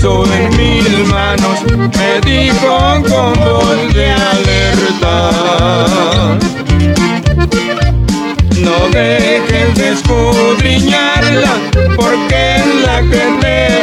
puso en mis manos, me dijo con voz de alerta. No dejes de escudriñarla, porque es la que te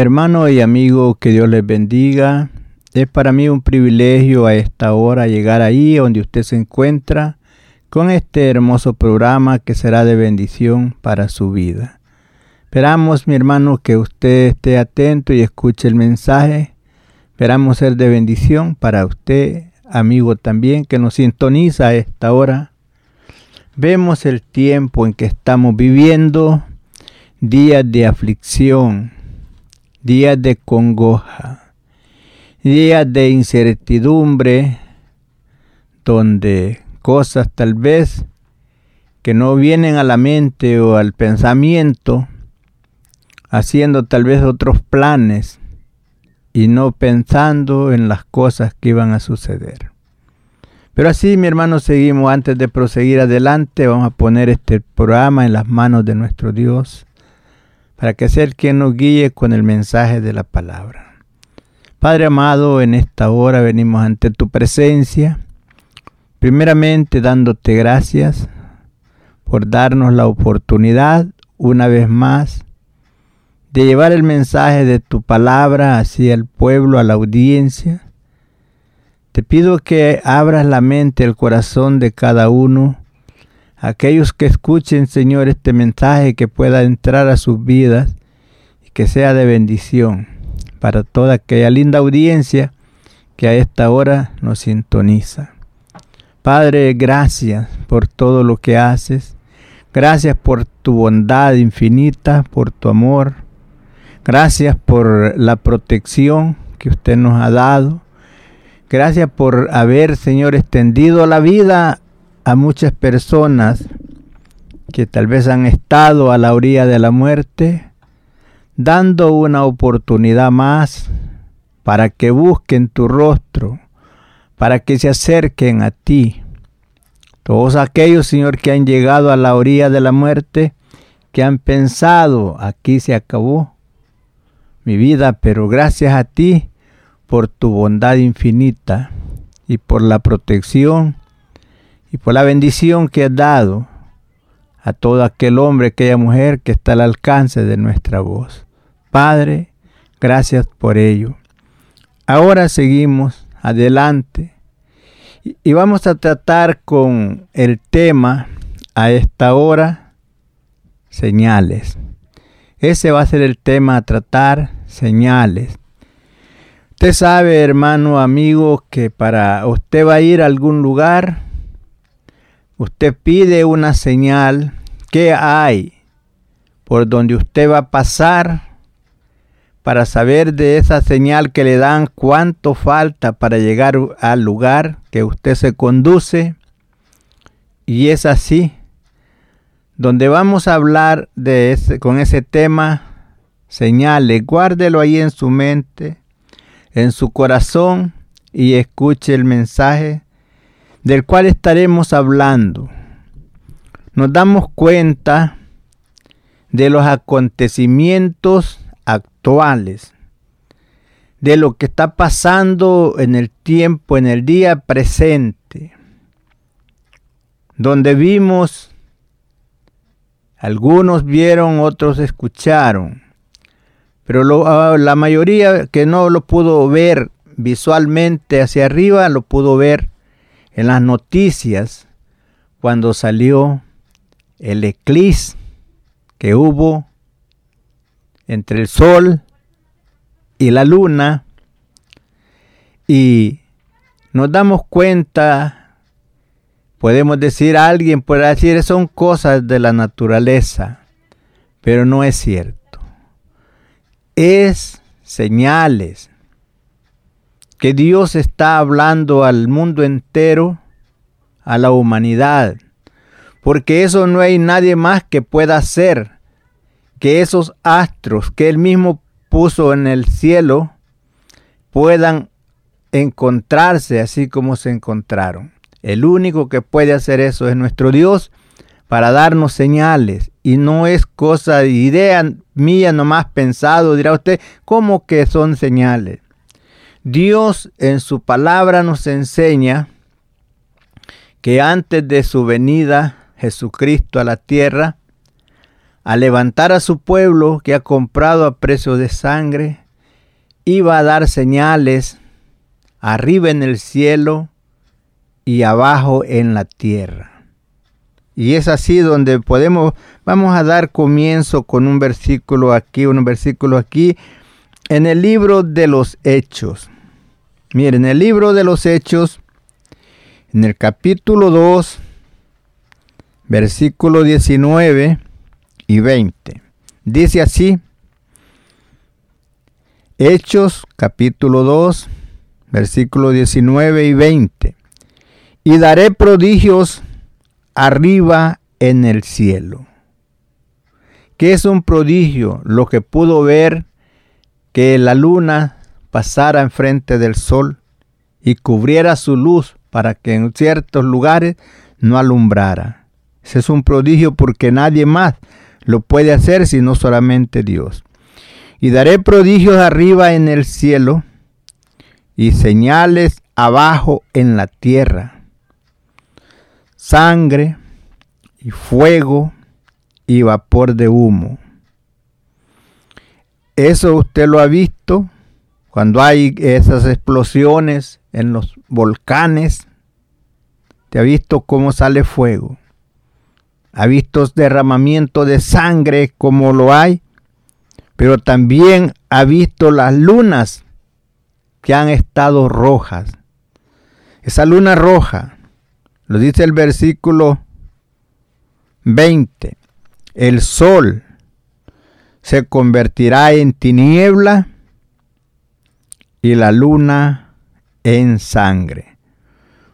Hermano y amigo, que Dios les bendiga. Es para mí un privilegio a esta hora llegar ahí donde usted se encuentra con este hermoso programa que será de bendición para su vida. Esperamos, mi hermano, que usted esté atento y escuche el mensaje. Esperamos ser de bendición para usted, amigo también, que nos sintoniza a esta hora. Vemos el tiempo en que estamos viviendo, días de aflicción, días de congoja, días de incertidumbre, donde cosas tal vez que no vienen a la mente o al pensamiento, haciendo tal vez otros planes y no pensando en las cosas que iban a suceder. Pero así, mi hermano, seguimos. Antes de proseguir adelante, vamos a poner este programa en las manos de nuestro Dios para que sea el quien nos guíe con el mensaje de la palabra. Padre amado, en esta hora venimos ante tu presencia, primeramente dándote gracias por darnos la oportunidad una vez más de llevar el mensaje de tu palabra hacia el pueblo, a la audiencia. Te pido que abras la mente, el corazón de cada uno, aquellos que escuchen, Señor, este mensaje que pueda entrar a sus vidas y que sea de bendición para toda aquella linda audiencia que a esta hora nos sintoniza. Padre, gracias por todo lo que haces. Gracias por tu bondad infinita, por tu amor. Gracias por la protección que usted nos ha dado. Gracias por haber, Señor, extendido la vida a muchas personas que tal vez han estado a la orilla de la muerte, dando una oportunidad más para que busquen tu rostro, para que se acerquen a ti. Todos aquellos, Señor, que han llegado a la orilla de la muerte, que han pensado, aquí se acabó mi vida, pero gracias a ti por tu bondad infinita y por la protección y por la bendición que has dado a todo aquel hombre, aquella mujer que está al alcance de nuestra voz. Padre, gracias por ello. Ahora seguimos adelante y vamos a tratar con el tema a esta hora, señales. Ese va a ser el tema a tratar, señales. Usted sabe, hermano, amigo, que para usted va a ir a algún lugar, usted pide una señal, ¿qué hay? Por donde usted va a pasar para saber de esa señal que le dan cuánto falta para llegar al lugar que usted se conduce. Y es así, donde vamos a hablar de ese, con ese tema, señales, guárdelo ahí en su mente, en su corazón y escuche el mensaje del cual estaremos hablando. Nos damos cuenta de los acontecimientos actuales, de lo que está pasando en el tiempo, en el día presente, donde vimos, algunos vieron, otros escucharon, pero ah, la mayoría que no lo pudo ver visualmente hacia arriba, lo pudo ver en las noticias cuando salió el eclipse que hubo entre el sol y la luna y nos damos cuenta, podemos decir, alguien puede decir, son cosas de la naturaleza, pero no es cierto. Es señales que Dios está hablando al mundo entero, a la humanidad, porque eso no hay nadie más que pueda hacer que esos astros que él mismo puso en el cielo puedan encontrarse así como se encontraron. El único que puede hacer eso es nuestro Dios para darnos señales. Y no es cosa de idea mía nomás pensado, dirá usted, ¿cómo que son señales? Dios en su palabra nos enseña que antes de su venida Jesucristo a la tierra, a levantar a su pueblo que ha comprado a precio de sangre, iba a dar señales arriba en el cielo y abajo en la tierra. Y es así donde podemos, vamos a dar comienzo con un versículo aquí, un versículo aquí, en el libro de los Hechos. Miren, el libro de los Hechos, en el capítulo 2, versículo 19, y 20. Dice así, Hechos capítulo 2, versículo 19 y 20. Y daré prodigios arriba en el cielo. ¿Qué es un prodigio? Lo que pudo ver que la luna pasara enfrente del sol y cubriera su luz para que en ciertos lugares no alumbrara. Ese es un prodigio porque nadie más lo puede hacer sino solamente Dios. Y daré prodigios arriba en el cielo y señales abajo en la tierra. Sangre y fuego y vapor de humo. Eso usted lo ha visto cuando hay esas explosiones en los volcanes. Te ha visto cómo sale fuego ha visto derramamiento de sangre como lo hay, pero también ha visto las lunas que han estado rojas. Esa luna roja, lo dice el versículo 20, el sol se convertirá en tiniebla y la luna en sangre.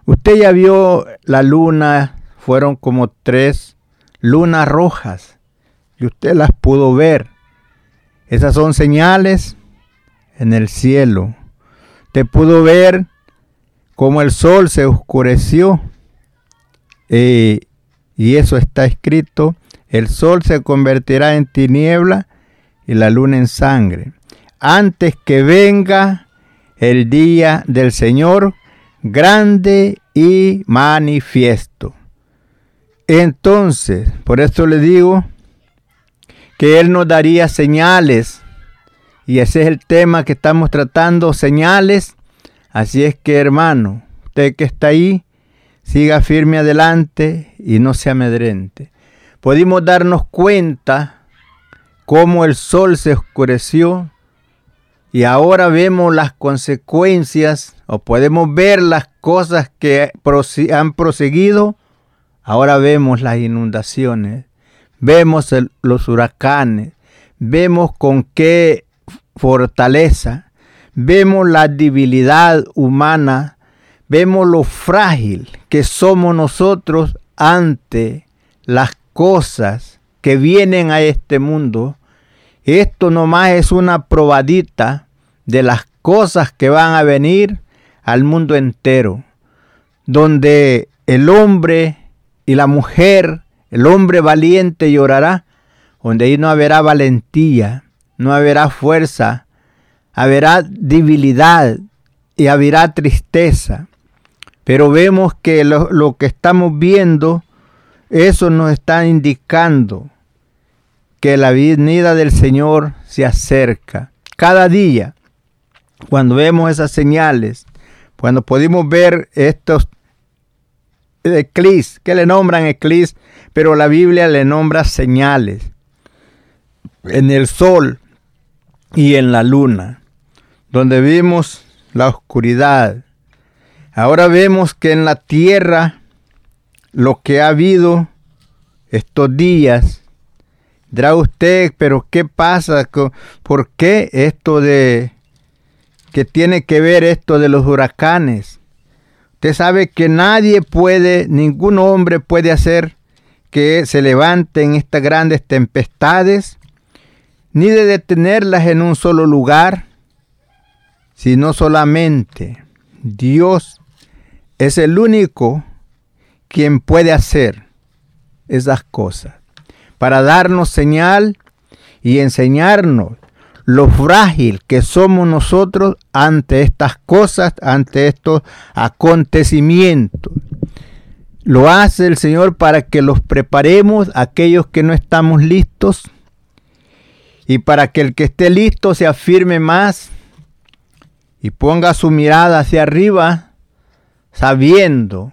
Usted ya vio la luna, fueron como tres lunas rojas y usted las pudo ver. Esas son señales en el cielo. Te pudo ver como el sol se oscureció. Eh, y eso está escrito. El sol se convertirá en tiniebla y la luna en sangre. Antes que venga el día del Señor grande y manifiesto. Entonces, por esto le digo que Él nos daría señales. Y ese es el tema que estamos tratando, señales. Así es que hermano, usted que está ahí, siga firme adelante y no se amedrente. Pudimos darnos cuenta cómo el sol se oscureció y ahora vemos las consecuencias o podemos ver las cosas que han proseguido. Ahora vemos las inundaciones, vemos los huracanes, vemos con qué fortaleza, vemos la debilidad humana, vemos lo frágil que somos nosotros ante las cosas que vienen a este mundo. Esto nomás es una probadita de las cosas que van a venir al mundo entero, donde el hombre y la mujer, el hombre valiente llorará, donde ahí no habrá valentía, no habrá fuerza, habrá debilidad y habrá tristeza. Pero vemos que lo, lo que estamos viendo, eso nos está indicando que la venida del Señor se acerca. Cada día, cuando vemos esas señales, cuando podemos ver estos eclis, que le nombran eclis, pero la Biblia le nombra señales en el sol y en la luna, donde vimos la oscuridad. Ahora vemos que en la tierra lo que ha habido estos días, dirá usted, pero ¿qué pasa? ¿Por qué esto de que tiene que ver esto de los huracanes? Usted sabe que nadie puede, ningún hombre puede hacer que se levanten estas grandes tempestades ni de detenerlas en un solo lugar, sino solamente Dios es el único quien puede hacer esas cosas, para darnos señal y enseñarnos lo frágil que somos nosotros ante estas cosas, ante estos acontecimientos. Lo hace el Señor para que los preparemos, aquellos que no estamos listos, y para que el que esté listo se afirme más y ponga su mirada hacia arriba, sabiendo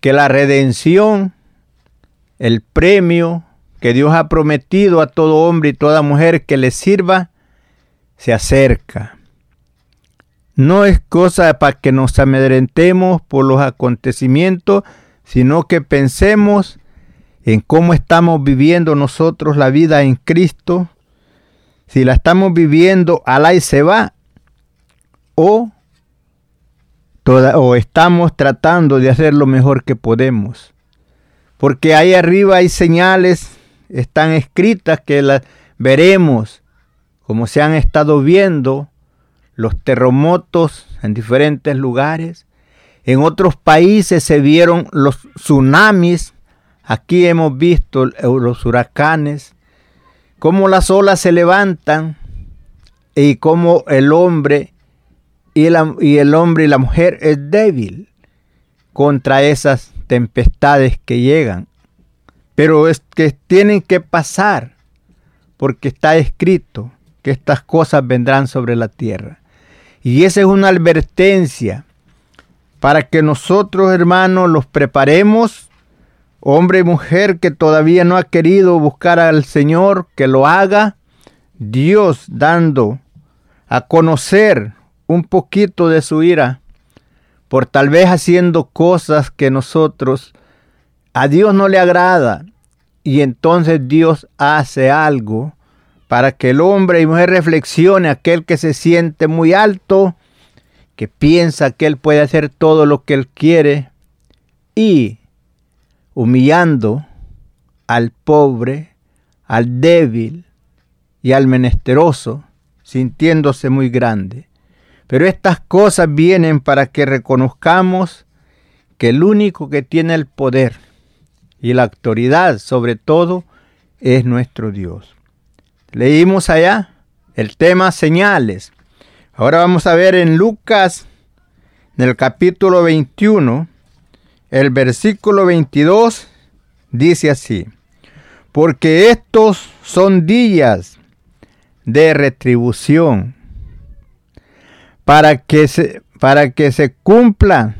que la redención, el premio que Dios ha prometido a todo hombre y toda mujer que le sirva, se acerca. No es cosa para que nos amedrentemos por los acontecimientos, sino que pensemos en cómo estamos viviendo nosotros la vida en Cristo si la estamos viviendo al y se va o, o estamos tratando de hacer lo mejor que podemos. Porque ahí arriba hay señales, están escritas que las veremos, como se han estado viendo los terremotos en diferentes lugares. En otros países se vieron los tsunamis. Aquí hemos visto los huracanes cómo las olas se levantan y cómo el hombre y, y el hombre y la mujer es débil contra esas tempestades que llegan. Pero es que tienen que pasar porque está escrito que estas cosas vendrán sobre la tierra. Y esa es una advertencia para que nosotros, hermanos, los preparemos hombre y mujer que todavía no ha querido buscar al Señor, que lo haga, Dios dando a conocer un poquito de su ira, por tal vez haciendo cosas que nosotros a Dios no le agrada, y entonces Dios hace algo para que el hombre y mujer reflexione, aquel que se siente muy alto, que piensa que él puede hacer todo lo que él quiere, y humillando al pobre, al débil y al menesteroso, sintiéndose muy grande. Pero estas cosas vienen para que reconozcamos que el único que tiene el poder y la autoridad sobre todo es nuestro Dios. Leímos allá el tema señales. Ahora vamos a ver en Lucas, en el capítulo 21, el versículo 22 dice así, porque estos son días de retribución para que se, para que se cumplan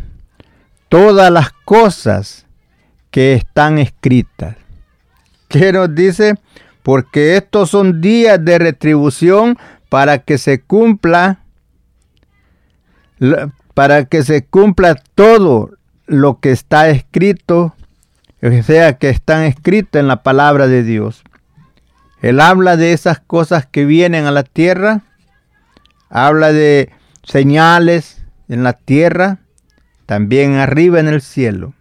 todas las cosas que están escritas. ¿Qué nos dice? Porque estos son días de retribución para que se cumpla para que se cumpla todo lo que está escrito, o sea, que están escritos en la palabra de Dios. Él habla de esas cosas que vienen a la tierra, habla de señales en la tierra, también arriba en el cielo.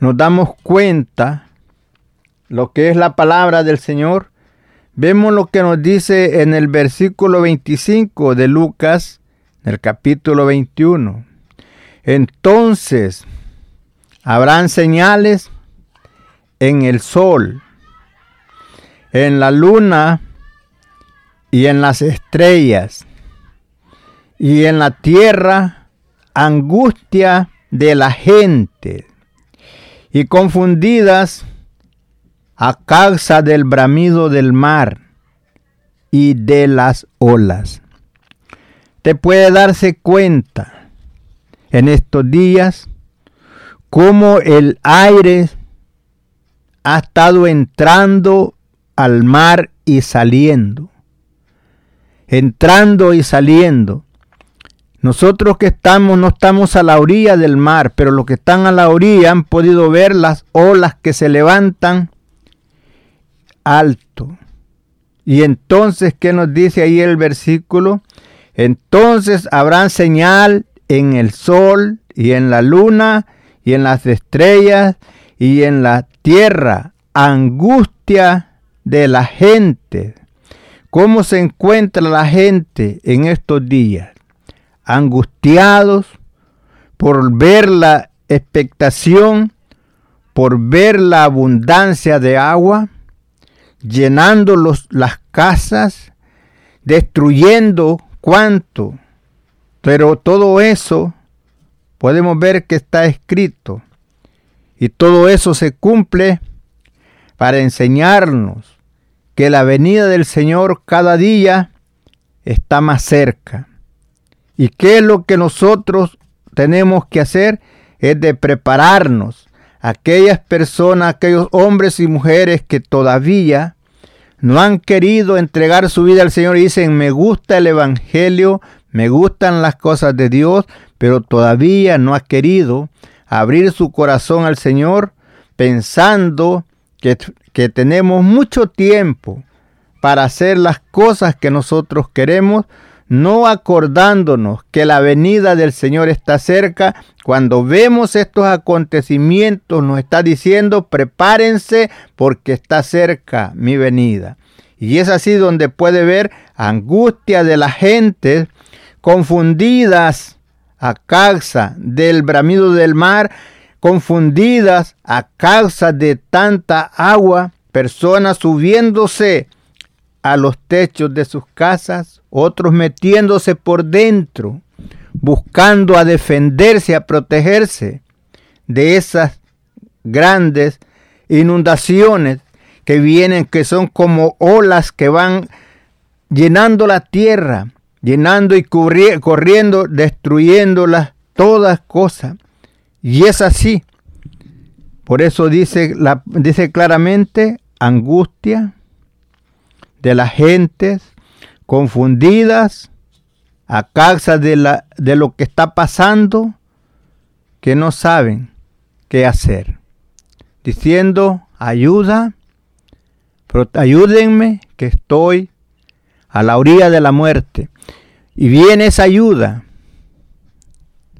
Nos damos cuenta lo que es la palabra del Señor. Vemos lo que nos dice en el versículo 25 de Lucas, en el capítulo 21. Entonces habrán señales en el sol, en la luna y en las estrellas, y en la tierra angustia de la gente, y confundidas a causa del bramido del mar y de las olas. Te puede darse cuenta en estos días cómo el aire ha estado entrando al mar y saliendo. Entrando y saliendo. Nosotros que estamos, no estamos a la orilla del mar, pero los que están a la orilla han podido ver las olas que se levantan alto. Y entonces, ¿qué nos dice ahí el versículo? Entonces habrán señal en el sol y en la luna y en las estrellas y en la tierra, angustia de la gente. ¿Cómo se encuentra la gente en estos días? Angustiados por ver la expectación, por ver la abundancia de agua, llenando los, las casas, destruyendo cuánto. Pero todo eso podemos ver que está escrito. Y todo eso se cumple para enseñarnos que la venida del Señor cada día está más cerca. ¿Y qué es lo que nosotros tenemos que hacer? Es de prepararnos. Aquellas personas, aquellos hombres y mujeres que todavía no han querido entregar su vida al Señor y dicen, me gusta el Evangelio, me gustan las cosas de Dios, pero todavía no ha querido abrir su corazón al Señor pensando que, que tenemos mucho tiempo para hacer las cosas que nosotros queremos, no acordándonos que la venida del Señor está cerca. Cuando vemos estos acontecimientos nos está diciendo, prepárense porque está cerca mi venida. Y es así donde puede ver angustia de la gente confundidas a causa del bramido del mar, confundidas a causa de tanta agua, personas subiéndose a los techos de sus casas, otros metiéndose por dentro, buscando a defenderse, a protegerse de esas grandes inundaciones que vienen, que son como olas que van llenando la tierra llenando y corriendo, destruyéndolas todas cosas. Y es así. Por eso dice, dice claramente angustia de las gentes confundidas a causa de, la, de lo que está pasando, que no saben qué hacer. Diciendo, ayuda, ayúdenme que estoy a la orilla de la muerte. Y viene esa ayuda.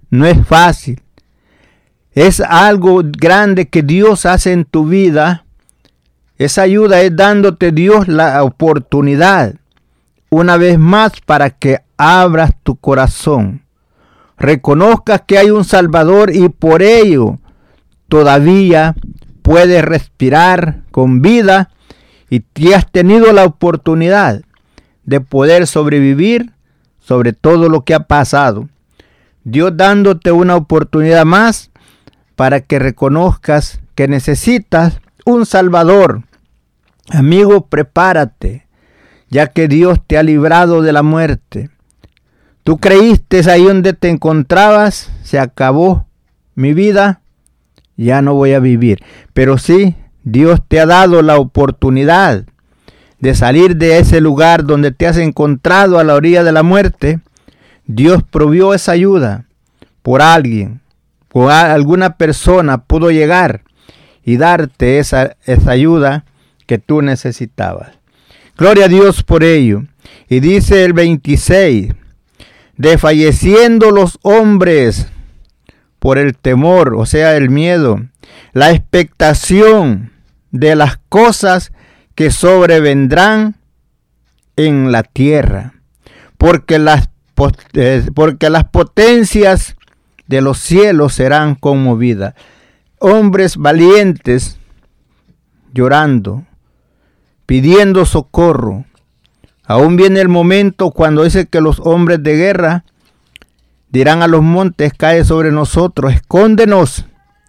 No es fácil. Es algo grande que Dios hace en tu vida. Esa ayuda es dándote Dios la oportunidad una vez más para que abras tu corazón. Reconozcas que hay un Salvador y por ello todavía puedes respirar con vida y te has tenido la oportunidad de poder sobrevivir sobre todo lo que ha pasado. Dios dándote una oportunidad más para que reconozcas que necesitas un Salvador. Amigo, prepárate, ya que Dios te ha librado de la muerte. Tú creíste ahí donde te encontrabas, se acabó. mi vida, ya no voy a vivir. Pero sí, Dios te ha dado la oportunidad de salir de ese lugar donde te has encontrado a la orilla de la muerte. Dios provió esa ayuda por alguien, por alguna persona pudo llegar y darte esa, esa ayuda que tú necesitabas. Gloria a Dios por ello. Y dice el 26, desfalleciendo los hombres por el temor, o sea, el miedo, la expectación de las cosas que sobrevendrán en la tierra, porque las, eh, porque las potencias de los cielos serán conmovidas. Hombres valientes llorando, pidiendo socorro, Aún viene el momento cuando dice que los hombres de guerra dirán a los montes, cae sobre nosotros, escóndenos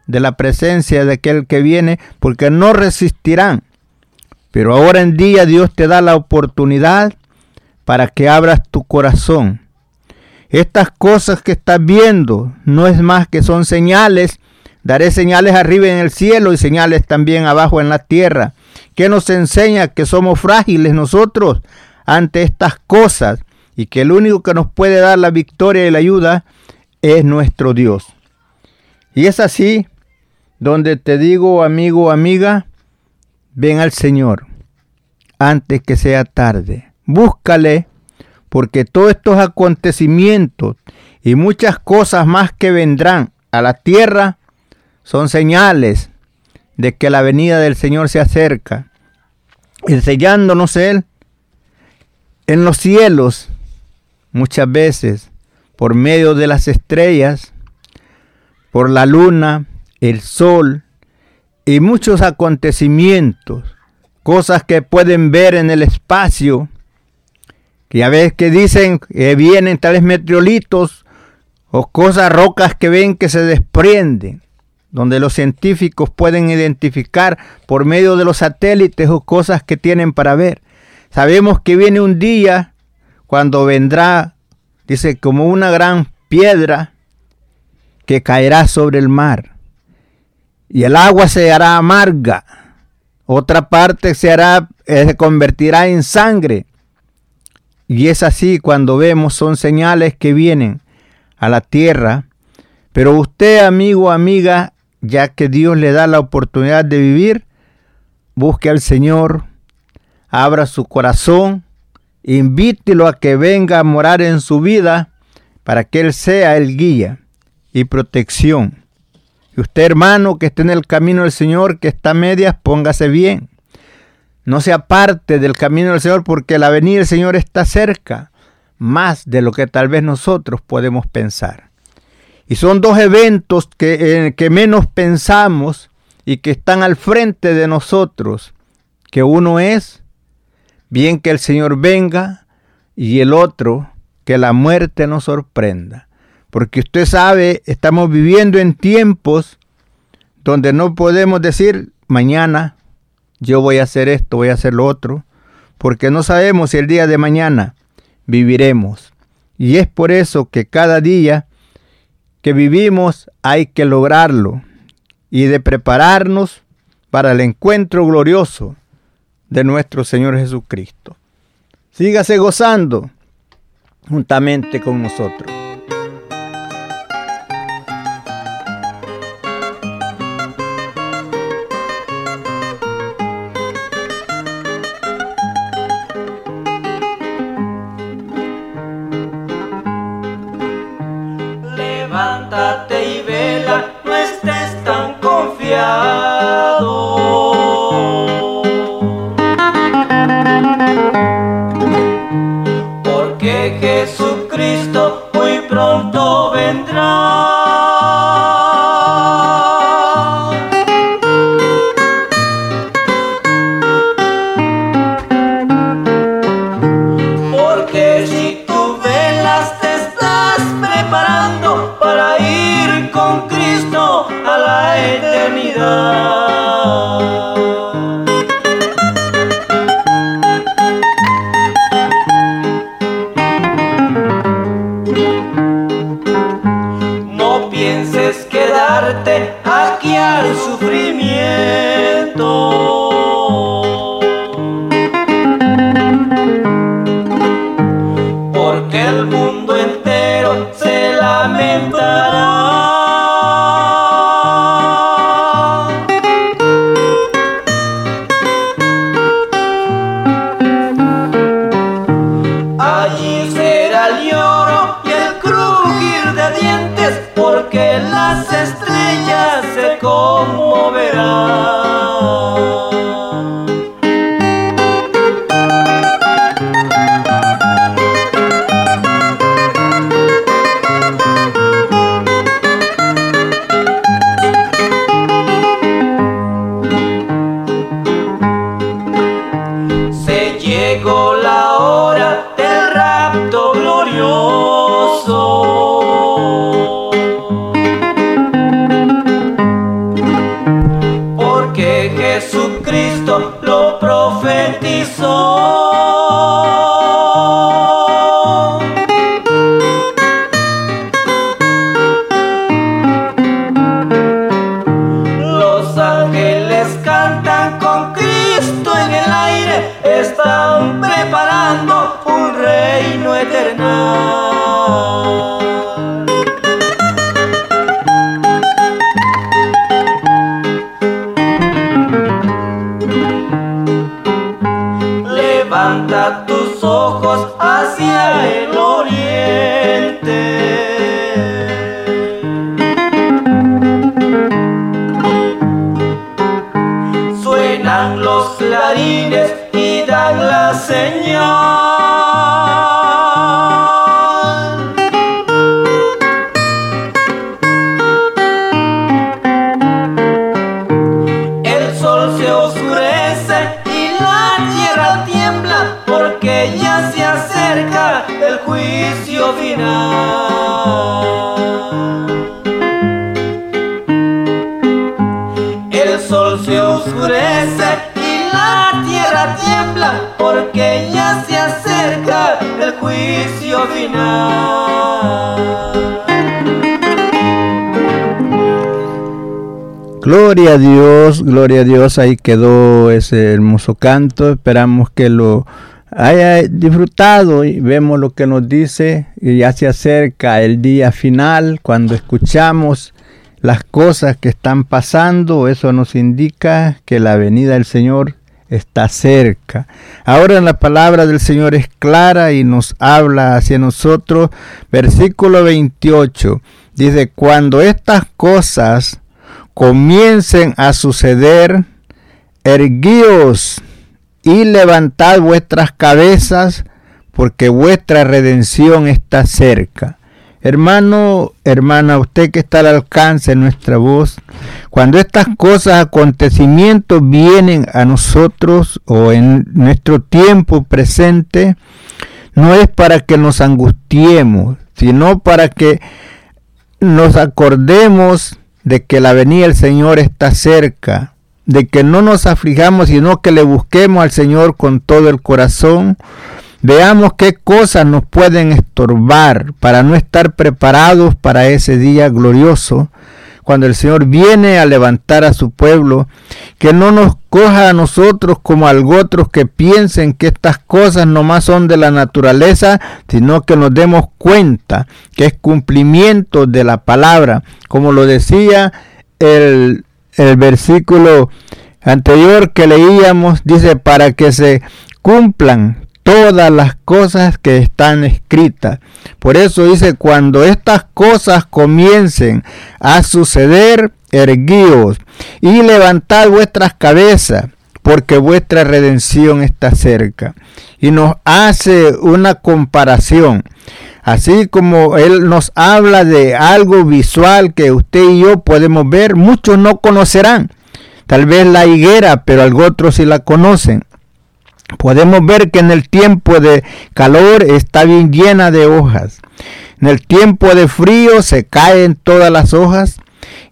de la presencia de aquel que viene, porque no resistirán. Pero ahora en día Dios te da la oportunidad para que abras tu corazón. Estas cosas que estás viendo no es más que son señales. Daré señales arriba en el cielo y señales también abajo en la tierra. Que nos enseña que somos frágiles nosotros, ante estas cosas y que el único que nos puede dar la victoria y la ayuda es nuestro Dios. Y es así donde te digo, amigo, amiga, ven al Señor antes que sea tarde. Búscale porque todos estos acontecimientos y muchas cosas más que vendrán a la tierra son señales de que la venida del Señor se acerca, enseñándonos Él en los cielos, muchas veces, por medio de las estrellas, por la luna, el sol y muchos acontecimientos, cosas que pueden ver en el espacio, que a veces que dicen que vienen tales meteoritos o cosas, rocas que ven que se desprenden, donde los científicos pueden identificar por medio de los satélites o cosas que tienen para ver. Sabemos que viene un día cuando vendrá, dice, como una gran piedra que caerá sobre el mar. Y el agua se hará amarga. Otra parte se hará, eh, se convertirá en sangre. Y es así cuando vemos, son señales que vienen a la tierra. Pero usted, amigo, amiga, ya que Dios le da la oportunidad de vivir, busque al Señor, abra su corazón, invítelo a que venga a morar en su vida para que Él sea el guía y protección. Y usted, hermano, que esté en el camino del Señor, que está a medias, póngase bien. No se aparte del camino del Señor porque la venida del Señor está cerca, más de lo que tal vez nosotros podemos pensar. Y son dos eventos que, que menos pensamos y que están al frente de nosotros, que uno es bien que el Señor venga y el otro, que la muerte nos sorprenda. Porque usted sabe, estamos viviendo en tiempos donde no podemos decir mañana yo voy a hacer esto, voy a hacer lo otro, porque no sabemos si el día de mañana viviremos. Y es por eso que cada día que vivimos hay que lograrlo y de prepararnos para el encuentro glorioso de nuestro Señor Jesucristo. Sígase gozando juntamente con nosotros. Jesucristo Gloria a Dios, gloria a Dios, ahí quedó ese hermoso canto, esperamos que lo haya disfrutado y vemos lo que nos dice y ya se acerca el día final cuando escuchamos las cosas que están pasando, eso nos indica que la venida del Señor está cerca. Ahora la palabra del Señor es clara y nos habla hacia nosotros. Versículo 28 dice, cuando estas cosas comiencen a suceder, erguíos y levantad vuestras cabezas, porque vuestra redención está cerca. Hermano, hermana, usted que está al alcance de nuestra voz, cuando estas cosas, acontecimientos vienen a nosotros o en nuestro tiempo presente, no es para que nos angustiemos, sino para que nos acordemos de que la venida del Señor está cerca, de que no nos aflijamos, sino que le busquemos al Señor con todo el corazón, Veamos qué cosas nos pueden estorbar para no estar preparados para ese día glorioso, cuando el Señor viene a levantar a su pueblo, que no nos coja a nosotros como algo otros que piensen que estas cosas nomás son de la naturaleza, sino que nos demos cuenta que es cumplimiento de la palabra, como lo decía el, el versículo anterior que leíamos, dice, para que se cumplan todas las cosas que están escritas. Por eso dice, cuando estas cosas comiencen a suceder, erguíos y levantad vuestras cabezas, porque vuestra redención está cerca. Y nos hace una comparación. Así como Él nos habla de algo visual que usted y yo podemos ver, muchos no conocerán. Tal vez la higuera, pero otros sí la conocen. Podemos ver que en el tiempo de calor está bien llena de hojas. En el tiempo de frío se caen todas las hojas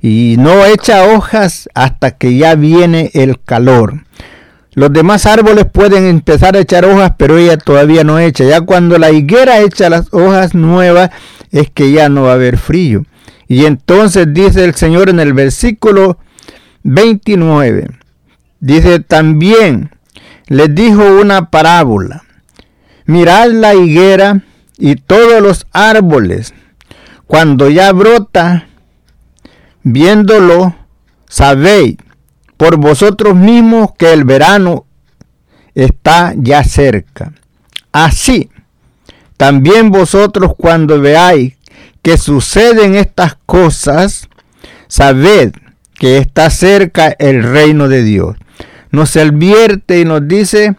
y no echa hojas hasta que ya viene el calor. Los demás árboles pueden empezar a echar hojas, pero ella todavía no echa. Ya cuando la higuera echa las hojas nuevas, es que ya no va a haber frío. Y entonces dice el Señor en el versículo 29, dice también, les dijo una parábola. Mirad la higuera y todos los árboles. Cuando ya brota, viéndolo, sabéis por vosotros mismos que el verano está ya cerca. Así, también vosotros cuando veáis que suceden estas cosas, sabed que está cerca el reino de Dios nos advierte y nos dice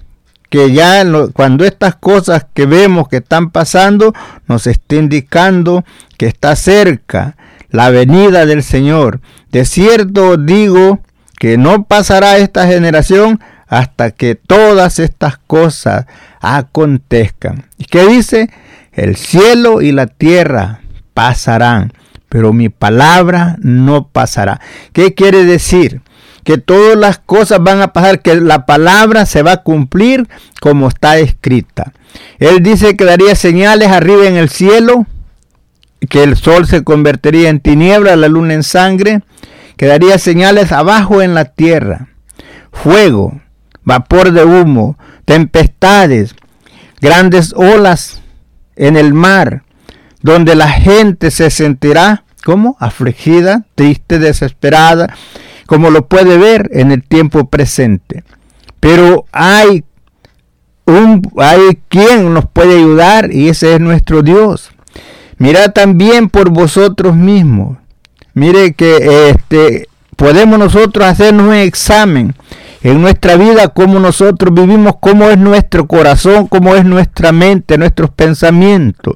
que ya cuando estas cosas que vemos que están pasando nos está indicando que está cerca la venida del Señor. De cierto digo que no pasará esta generación hasta que todas estas cosas acontezcan. ¿Y qué dice? El cielo y la tierra pasarán, pero mi palabra no pasará. ¿Qué quiere decir? que todas las cosas van a pasar, que la palabra se va a cumplir como está escrita. Él dice que daría señales arriba en el cielo, que el sol se convertiría en tiniebla, la luna en sangre, que daría señales abajo en la tierra, fuego, vapor de humo, tempestades, grandes olas en el mar, donde la gente se sentirá como afligida, triste, desesperada, como lo puede ver en el tiempo presente. Pero hay un hay quien nos puede ayudar y ese es nuestro Dios. Mirad también por vosotros mismos. Mire que este podemos nosotros hacernos un examen en nuestra vida, cómo nosotros vivimos, cómo es nuestro corazón, cómo es nuestra mente, nuestros pensamientos.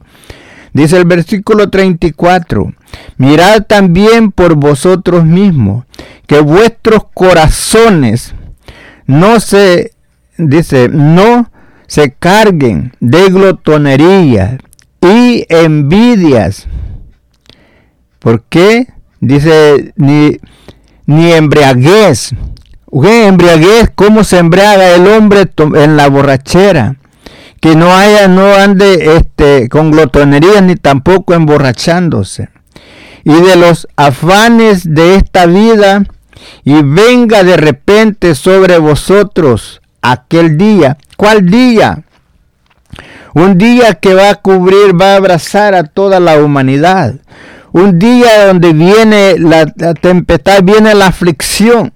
Dice el versículo 34, mirad también por vosotros mismos, que vuestros corazones no se, dice, no se carguen de glotonería y envidias. ¿Por qué? Dice, ni, ni embriaguez. ¿Qué embriaguez? ¿Cómo se embriaga el hombre en la borrachera? que no haya, no ande este, con glotonería ni tampoco emborrachándose. Y de los afanes de esta vida, y venga de repente sobre vosotros aquel día. ¿Cuál día? Un día que va a cubrir, va a abrazar a toda la humanidad. Un día donde viene la, tempestad, viene la aflicción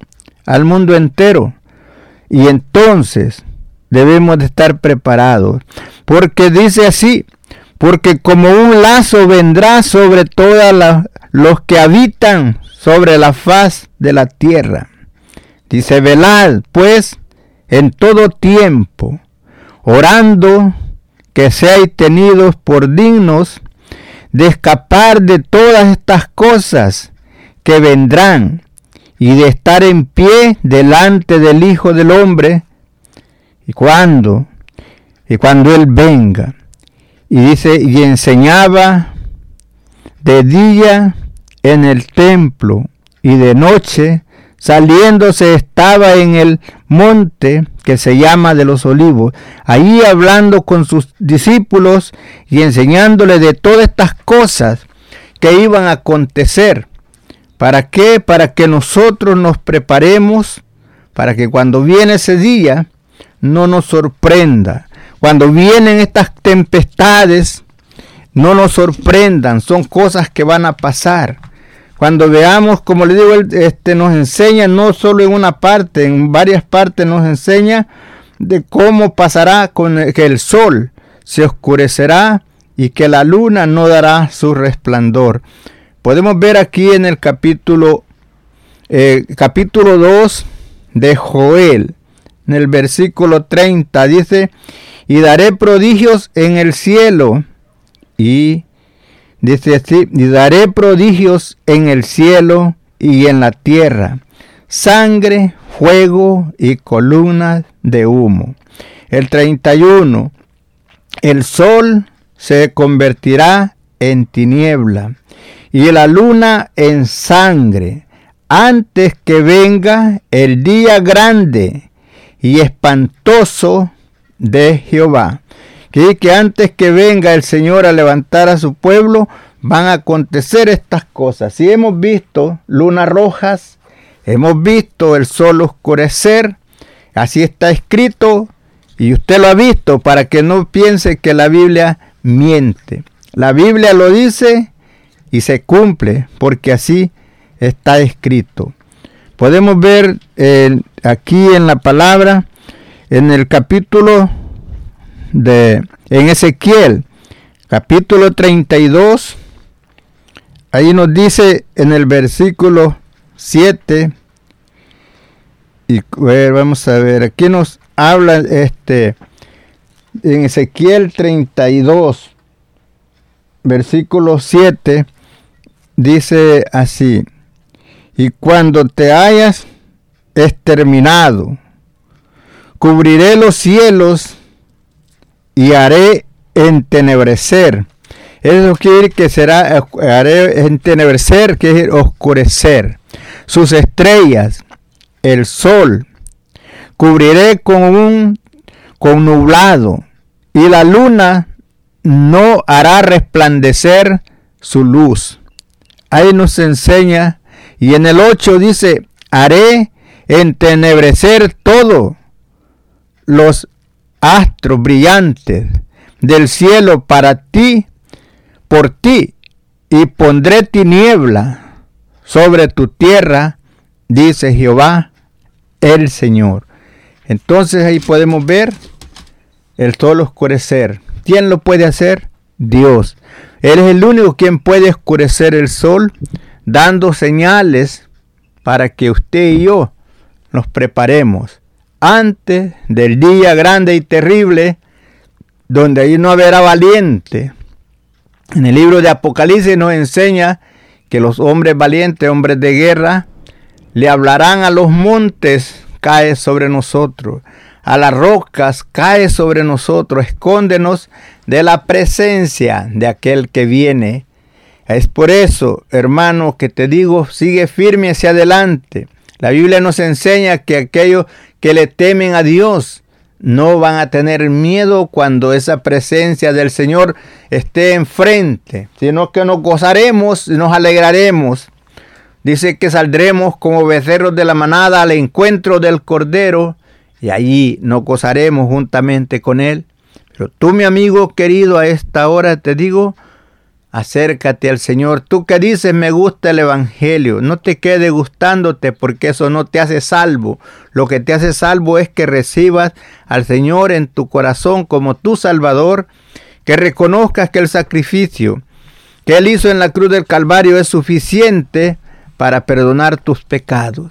al mundo entero. Y entonces debemos de estar preparados. Porque dice así, porque como un lazo vendrá sobre todos los que habitan sobre la faz de la tierra. Dice, velad pues en todo tiempo, orando que seáis tenidos por dignos de escapar de todas estas cosas que vendrán y de estar en pie delante del Hijo del Hombre, y cuando, y cuando Él venga, y dice, y enseñaba de día en el templo y de noche saliéndose estaba en el monte que se llama de los olivos, ahí hablando con sus discípulos y enseñándole de todas estas cosas que iban a acontecer. ¿Para qué? Para que nosotros nos preparemos, para que cuando viene ese día, no nos sorprenda. Cuando vienen estas tempestades, no nos sorprendan, son cosas que van a pasar. Cuando veamos, como le digo, este nos enseña no solo en una parte, en varias partes nos enseña de cómo pasará con que el sol se oscurecerá y que la luna no dará su resplandor. Podemos ver aquí en el capítulo eh, capítulo 2 de Joel en el versículo 30 dice, y daré prodigios en el cielo. Y dice así, y daré prodigios en el cielo y en la tierra, sangre, fuego y columnas de humo. El 31, el sol se convertirá en tiniebla y la luna en sangre antes que venga el día grande y espantoso de Jehová. Que, antes que venga el Señor a levantar a su pueblo, van a acontecer estas cosas. Si hemos visto lunas rojas, hemos visto el sol oscurecer, así está escrito, y usted lo ha visto para que no piense que la Biblia miente. La Biblia lo dice y se cumple, porque así está escrito. Podemos ver eh, aquí en la palabra, en el capítulo de, en Ezequiel, capítulo 32, ahí nos dice en el versículo 7, y vamos a ver, aquí nos habla este, en Ezequiel 32, versículo 7, dice así, y cuando te hayas exterminado, cubriré los cielos y haré entenebrecer. Eso quiere decir que será, haré entenebrecer, que es oscurecer. Sus estrellas el sol, cubriré con un con nublado, y la luna no hará resplandecer su luz. Ahí nos enseña, y en el 8 dice, haré entenebrecer todo los astros brillantes del cielo para ti, por ti, y pondré tiniebla sobre tu tierra, dice Jehová el Señor. Entonces ahí podemos ver el sol oscurecer. ¿Quién lo puede hacer? Dios. Él es el único quien puede oscurecer el sol, dando señales para que usted y yo nos preparemos antes del día grande y terrible, donde ahí no habrá valiente. En el libro de Apocalipsis nos enseña que los hombres valientes, hombres de guerra, le hablarán a los montes, cae sobre nosotros, a las rocas, cae sobre nosotros, escóndenos de la presencia de aquel que viene. Es por eso, hermano, que te digo, sigue firme hacia adelante. La Biblia nos enseña que aquellos que le temen a Dios no van a tener miedo cuando esa presencia del Señor esté enfrente, sino que nos gozaremos y nos alegraremos. Dice que saldremos como becerros de la manada al encuentro del Cordero y allí nos gozaremos juntamente con Él. Pero tú, mi amigo querido, a esta hora te digo, Acércate al Señor. Tú que dices me gusta el Evangelio, no te quede gustándote porque eso no te hace salvo. Lo que te hace salvo es que recibas al Señor en tu corazón como tu Salvador, que reconozcas que el sacrificio que Él hizo en la cruz del Calvario es suficiente para perdonar tus pecados.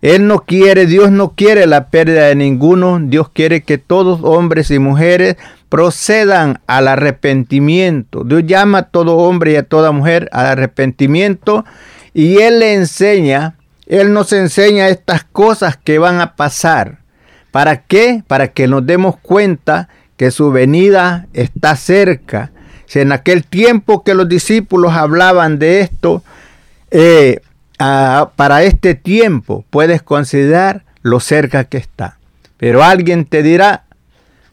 Él no quiere, Dios no quiere la pérdida de ninguno, Dios quiere que todos hombres y mujeres procedan al arrepentimiento. Dios llama a todo hombre y a toda mujer al arrepentimiento y Él le enseña, Él nos enseña estas cosas que van a pasar. ¿Para qué? Para que nos demos cuenta que su venida está cerca. Si en aquel tiempo que los discípulos hablaban de esto, eh, para este tiempo puedes considerar lo cerca que está. Pero alguien te dirá,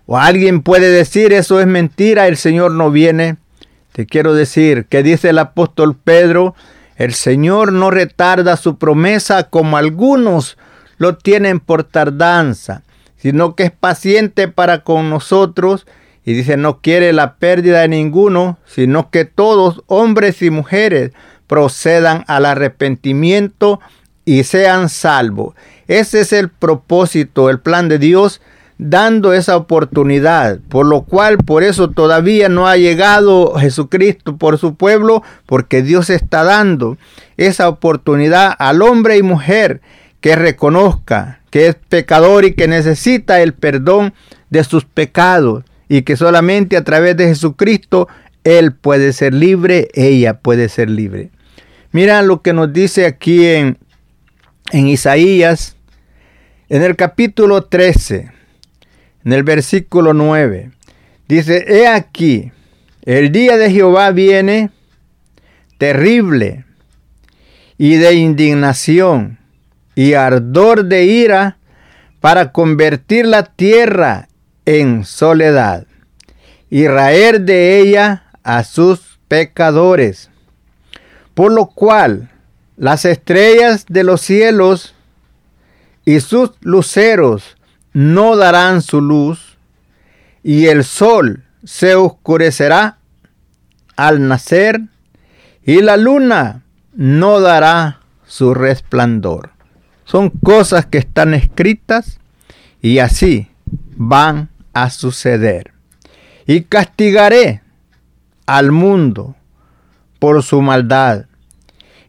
o alguien puede decir, eso es mentira, el Señor no viene. Te quiero decir que dice el apóstol Pedro, el Señor no retarda su promesa como algunos lo tienen por tardanza, sino que es paciente para con nosotros y dice no quiere la pérdida de ninguno, sino que todos, hombres y mujeres, procedan al arrepentimiento y sean salvos. Ese es el propósito, el plan de Dios, dando esa oportunidad, por lo cual por eso todavía no ha llegado Jesucristo por su pueblo, porque Dios está dando esa oportunidad al hombre y mujer que reconozca que es pecador y que necesita el perdón de sus pecados y que solamente a través de Jesucristo él puede ser libre, ella puede ser libre. Mira lo que nos dice aquí en, en Isaías, en el capítulo 13, en el versículo 9. Dice, he aquí, el día de Jehová viene terrible y de indignación y ardor de ira para convertir la tierra en soledad y raer de ella a sus pecadores por lo cual las estrellas de los cielos y sus luceros no darán su luz, y el sol se oscurecerá al nacer, y la luna no dará su resplandor. Son cosas que están escritas y así van a suceder. Y castigaré al mundo por su maldad,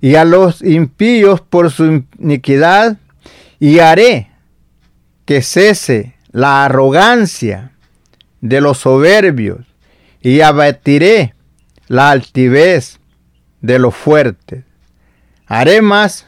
y a los impíos por su iniquidad, y haré que cese la arrogancia de los soberbios, y abatiré la altivez de los fuertes. Haré más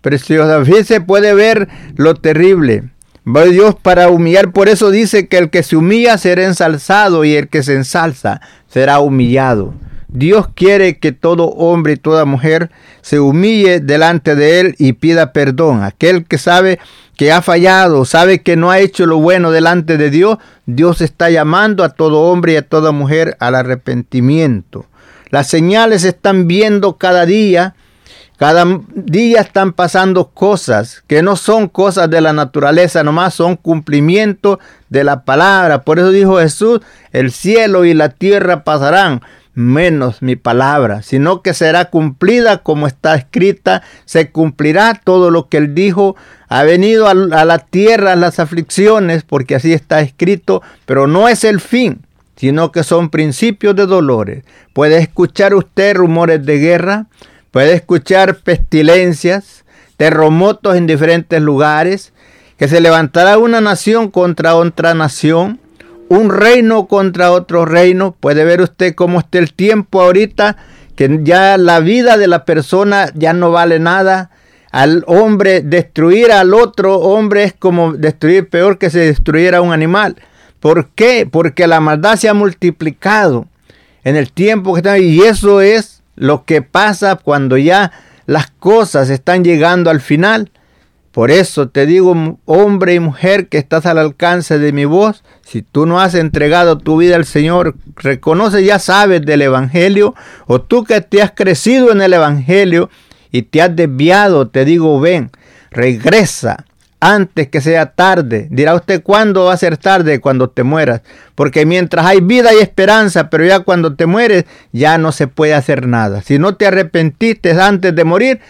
preciosa. se puede ver lo terrible. Va Dios para humillar. Por eso dice que el que se humilla será ensalzado y el que se ensalza será humillado. Dios quiere que todo hombre y toda mujer se humille delante de Él y pida perdón. Aquel que sabe que ha fallado, sabe que no ha hecho lo bueno delante de Dios, Dios está llamando a todo hombre y a toda mujer al arrepentimiento. Las señales están viendo cada día cada día están pasando cosas que no son cosas de la naturaleza, nomás son cumplimiento de la palabra. Por eso dijo Jesús, el cielo y la tierra pasarán, menos mi palabra, sino que será cumplida como está escrita, se cumplirá todo lo que él dijo. Ha venido a, la tierra las aflicciones, porque así está escrito, pero no es el fin sino que son principios de dolores. Puede escuchar usted rumores de guerra, Puede escuchar pestilencias, terremotos en diferentes lugares, que se levantará una nación contra otra nación, un reino contra otro reino. Puede ver usted cómo está el tiempo ahorita, que ya la vida de la persona ya no vale nada. Al hombre destruir al otro hombre es como destruir peor que se destruyera un animal. ¿Por qué? Porque la maldad se ha multiplicado en el tiempo que está y eso es lo que pasa cuando ya las cosas están llegando al final. Por eso te digo, hombre y mujer que estás al alcance de mi voz, si tú no has entregado tu vida al Señor, reconoce, ya sabes del Evangelio, o tú que te has crecido en el Evangelio y te has desviado, te digo, ven, regresa, antes que sea tarde. Dirá usted cuándo va a ser tarde cuando te mueras. Porque mientras hay vida y esperanza, pero ya cuando te mueres ya no se puede hacer nada. Si no te arrepentiste antes de morir,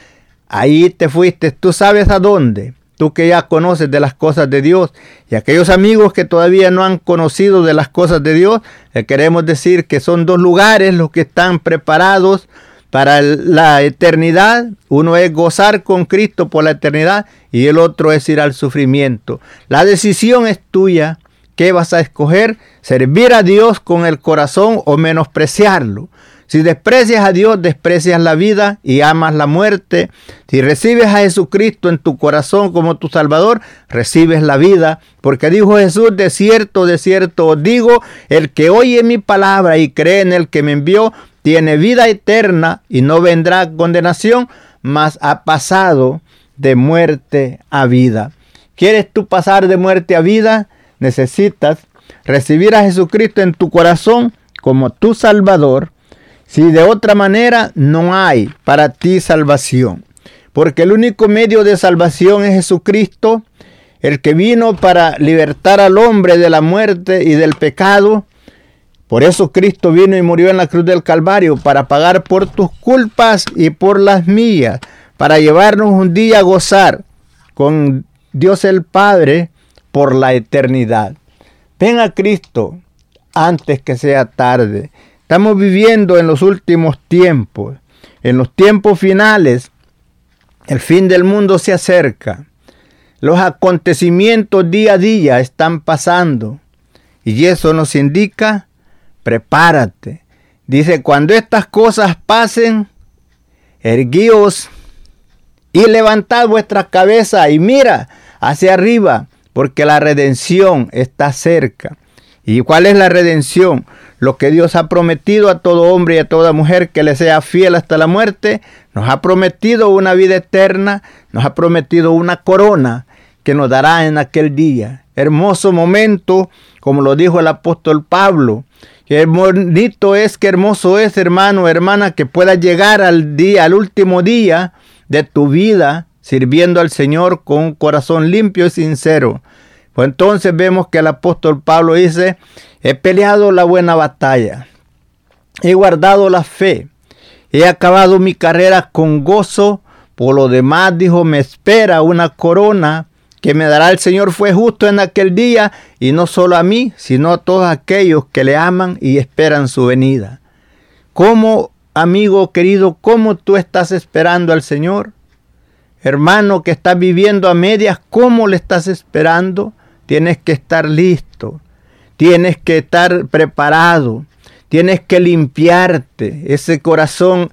ahí te fuiste. Tú sabes a dónde. Tú que ya conoces de las cosas de Dios y aquellos amigos que todavía no han conocido de las cosas de Dios, le queremos decir que son dos lugares los que están preparados para la eternidad. Uno es gozar con Cristo por la eternidad y el otro es ir al sufrimiento. La decisión es tuya. ¿Qué vas a escoger? ¿Servir a Dios con el corazón o menospreciarlo? Si desprecias a Dios, desprecias la vida y amas la muerte. Si recibes a Jesucristo en tu corazón como tu Salvador, recibes la vida. Porque dijo Jesús, de cierto, de cierto os digo, el que oye mi palabra y cree en el que me envió, tiene vida eterna y no vendrá condenación, mas ha pasado de muerte a vida. ¿Quieres tú pasar de muerte a vida? Necesitas recibir a Jesucristo en tu corazón como tu Salvador. Si de otra manera no hay para ti salvación. Porque el único medio de salvación es Jesucristo, el que vino para libertar al hombre de la muerte y del pecado por eso Cristo vino y murió en la cruz del Calvario, para pagar por tus culpas y por las mías, para llevarnos un día a gozar con Dios el Padre por la eternidad. Ven a Cristo antes que sea tarde. Estamos viviendo en los últimos tiempos, en los tiempos finales. El fin del mundo se acerca. Los acontecimientos día a día están pasando. Y eso nos indica prepárate. Dice, cuando estas cosas pasen, erguíos y levantad vuestra cabeza y mira hacia arriba, porque la redención está cerca. ¿Y cuál es la redención? Lo que Dios ha prometido a todo hombre y a toda mujer que le sea fiel hasta la muerte, nos ha prometido una vida eterna, nos ha prometido una corona que nos dará en aquel día. Hermoso momento, como lo dijo el apóstol Pablo, Qué bonito es, qué hermoso es, hermano, hermana, que puedas llegar al día, al último día de tu vida, sirviendo al Señor con un corazón limpio y sincero. Pues entonces vemos que el apóstol Pablo dice, he peleado la buena batalla, he guardado la fe, he acabado mi carrera con gozo, por lo demás dijo, me espera una corona que me dará el Señor fue justo en aquel día, y no solo a mí, sino a todos aquellos que le aman y esperan su venida. ¿Cómo, amigo querido, cómo tú estás esperando al Señor? Hermano que estás viviendo a medias, ¿cómo le estás esperando? Tienes que estar listo, tienes que estar preparado, tienes que limpiarte ese corazón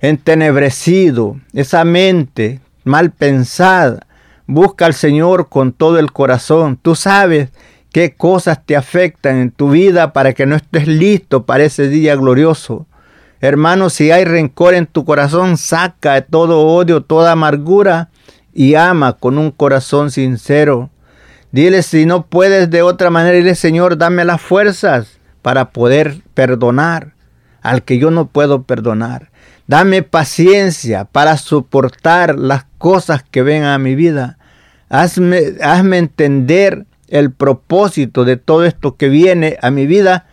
entenebrecido, esa mente mal pensada Busca al Señor con todo el corazón. Tú sabes qué cosas te afectan en tu vida para que no estés listo para ese día glorioso. Hermano, si hay rencor en tu corazón, saca todo odio, toda amargura y ama con un corazón sincero. Dile si no puedes de otra manera, dile Señor, dame las fuerzas para poder perdonar al que yo no puedo perdonar. Dame paciencia para soportar las cosas que vengan a mi vida. Hazme, hazme entender el propósito de todo esto que viene a mi vida.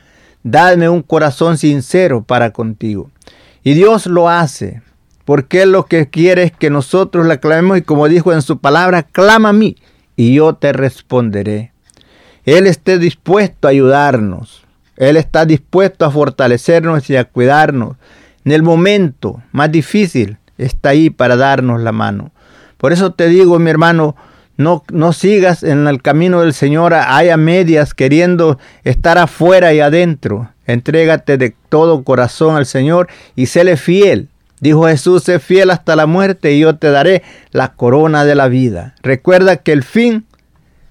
Dame un corazón sincero para contigo. Y Dios lo hace, porque lo que quiere es que nosotros la clamemos y como dijo en su palabra, clama a mí y yo te responderé. Él esté dispuesto a ayudarnos. Él está dispuesto a fortalecernos y a cuidarnos. En el momento más difícil está ahí para darnos la mano. Por eso te digo, mi hermano, no, no sigas en el camino del Señor, haya medias queriendo estar afuera y adentro. Entrégate de todo corazón al Señor y séle fiel. Dijo Jesús, sé fiel hasta la muerte y yo te daré la corona de la vida. Recuerda que el fin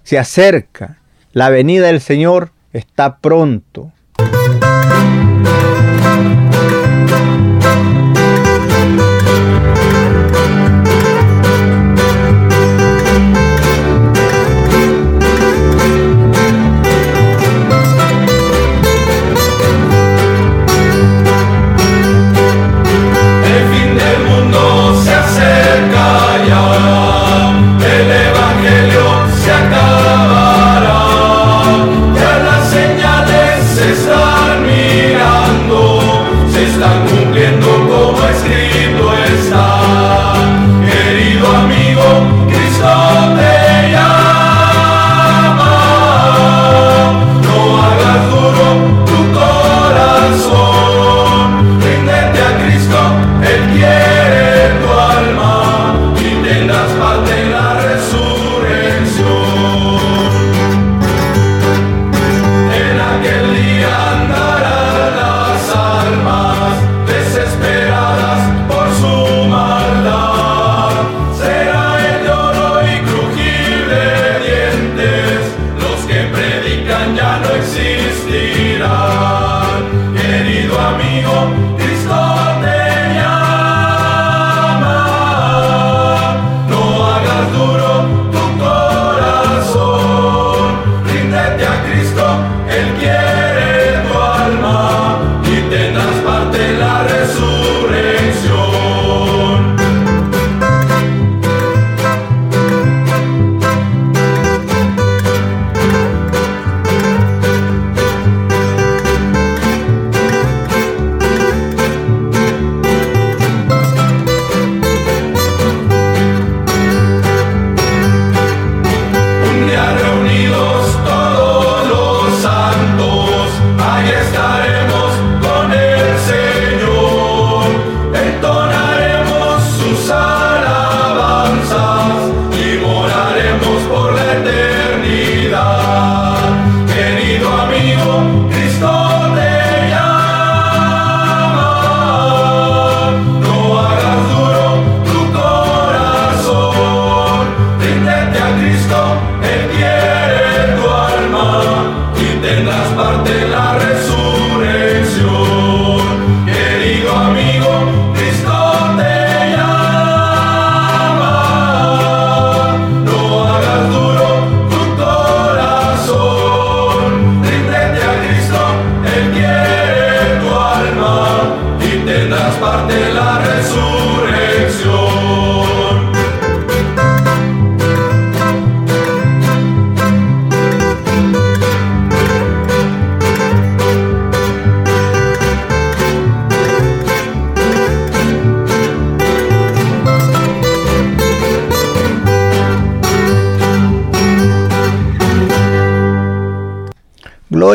se acerca. La venida del Señor está pronto.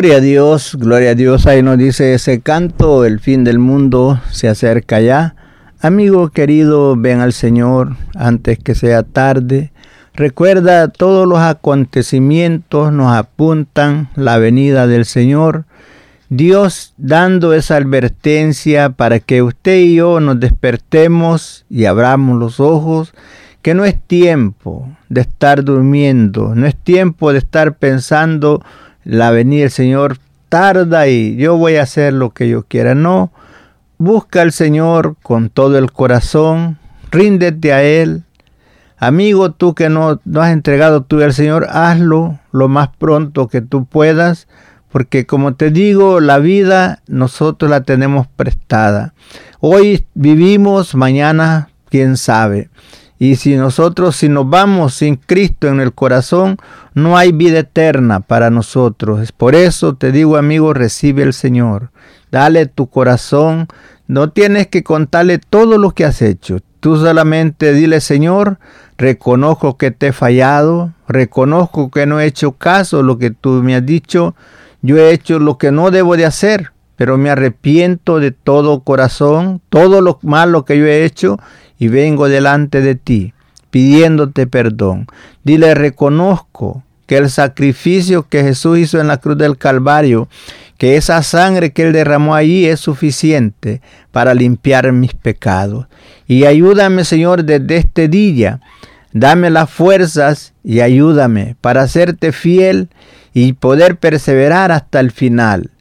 Gloria a Dios, gloria a Dios. Ahí nos dice ese canto, el fin del mundo se acerca ya. Amigo querido, ven al Señor antes que sea tarde. Recuerda, todos los acontecimientos nos apuntan la venida del Señor. Dios dando esa advertencia para que usted y yo nos despertemos y abramos los ojos, que no es tiempo de estar durmiendo, no es tiempo de estar pensando la venida del Señor tarda y yo voy a hacer lo que yo quiera. No, busca al Señor con todo el corazón, ríndete a Él. Amigo, tú que no, no has entregado tú al Señor, hazlo lo más pronto que tú puedas, porque como te digo, la vida nosotros la tenemos prestada. Hoy vivimos, mañana quién sabe. Y si nosotros, si nos vamos sin Cristo en el corazón, no hay vida eterna para nosotros. Por eso te digo, amigo, recibe el Señor. Dale tu corazón. No tienes que contarle todo lo que has hecho. Tú solamente dile, Señor, reconozco que te he fallado, reconozco que no he hecho caso a lo que tú me has dicho, yo he hecho lo que no debo de hacer, pero me arrepiento de todo corazón, todo lo malo que yo he hecho y vengo delante de ti pidiéndote perdón. Dile, reconozco que el sacrificio que Jesús hizo en la cruz del Calvario, que esa sangre que Él derramó allí es suficiente para limpiar mis pecados. Y ayúdame, Señor, desde este día. Dame las fuerzas y ayúdame para serte fiel y poder perseverar hasta el final.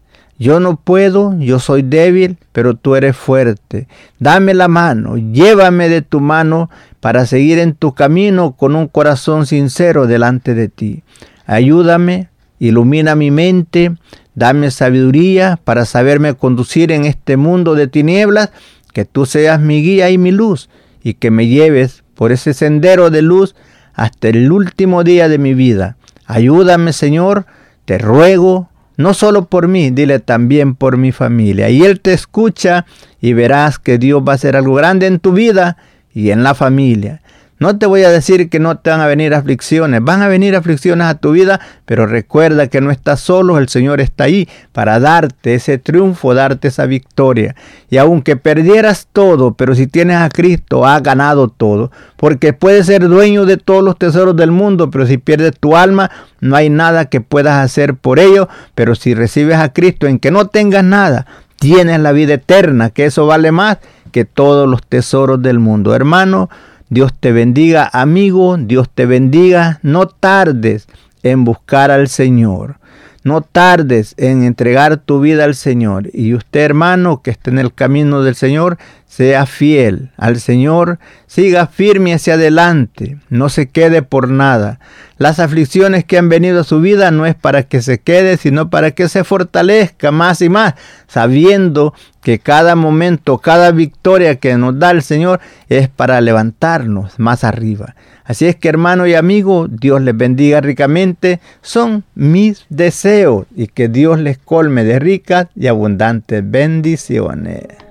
Yo no puedo, yo soy débil, pero tú eres fuerte. Dame la mano, llévame de tu mano para seguir en tu camino con un corazón sincero delante de ti. Ayúdame, ilumina mi mente, dame sabiduría para saberme conducir en este mundo de tinieblas, que tú seas mi guía y mi luz, y que me lleves por ese sendero de luz hasta el último día de mi vida. Ayúdame, Señor, te ruego, no solo por mí, dile también por mi familia. Y Él te escucha y verás que Dios va a hacer algo grande en tu vida y en la familia. No te voy a decir que no te van a venir aflicciones, van a venir aflicciones a tu vida, pero recuerda que no estás solo, el Señor está ahí para darte ese triunfo, darte esa victoria. Y aunque perdieras todo, pero si tienes a Cristo, has ganado todo, porque puedes ser dueño de todos los tesoros del mundo, pero si pierdes tu alma, no hay nada que puedas hacer por ello, pero si recibes a Cristo en que no tengas nada, tienes la vida eterna, que eso vale más que todos los tesoros del mundo. Hermano, Dios te bendiga, amigo, Dios te bendiga. No tardes en buscar al Señor. No tardes en entregar tu vida al Señor. Y usted, hermano, que esté en el camino del Señor, sea fiel al Señor, siga firme hacia adelante, no se quede por nada. Las aflicciones que han venido a su vida no es para que se quede, sino para que se fortalezca más y más, sabiendo que cada momento, cada victoria que nos da el Señor es para levantarnos más arriba. Así es que hermano y amigo, Dios les bendiga ricamente, son mis deseos y que Dios les colme de ricas y abundantes bendiciones.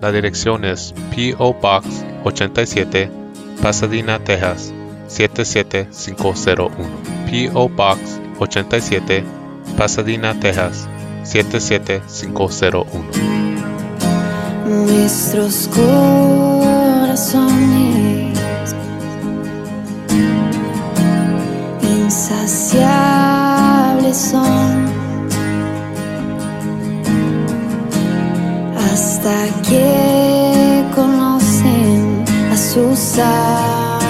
la dirección es P.O. Box 87, Pasadena, Texas 77501. P.O. Box 87, Pasadena, Texas 77501. Nuestros corazones insaciables son hasta que conocen a su Salvador.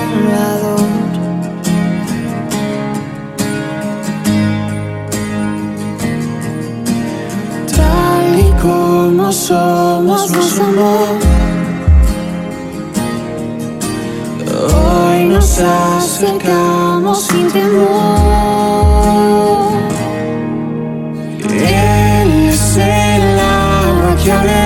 Tal y como somos, nos amó. Hoy nos acercamos sin temor. Él es el agua que a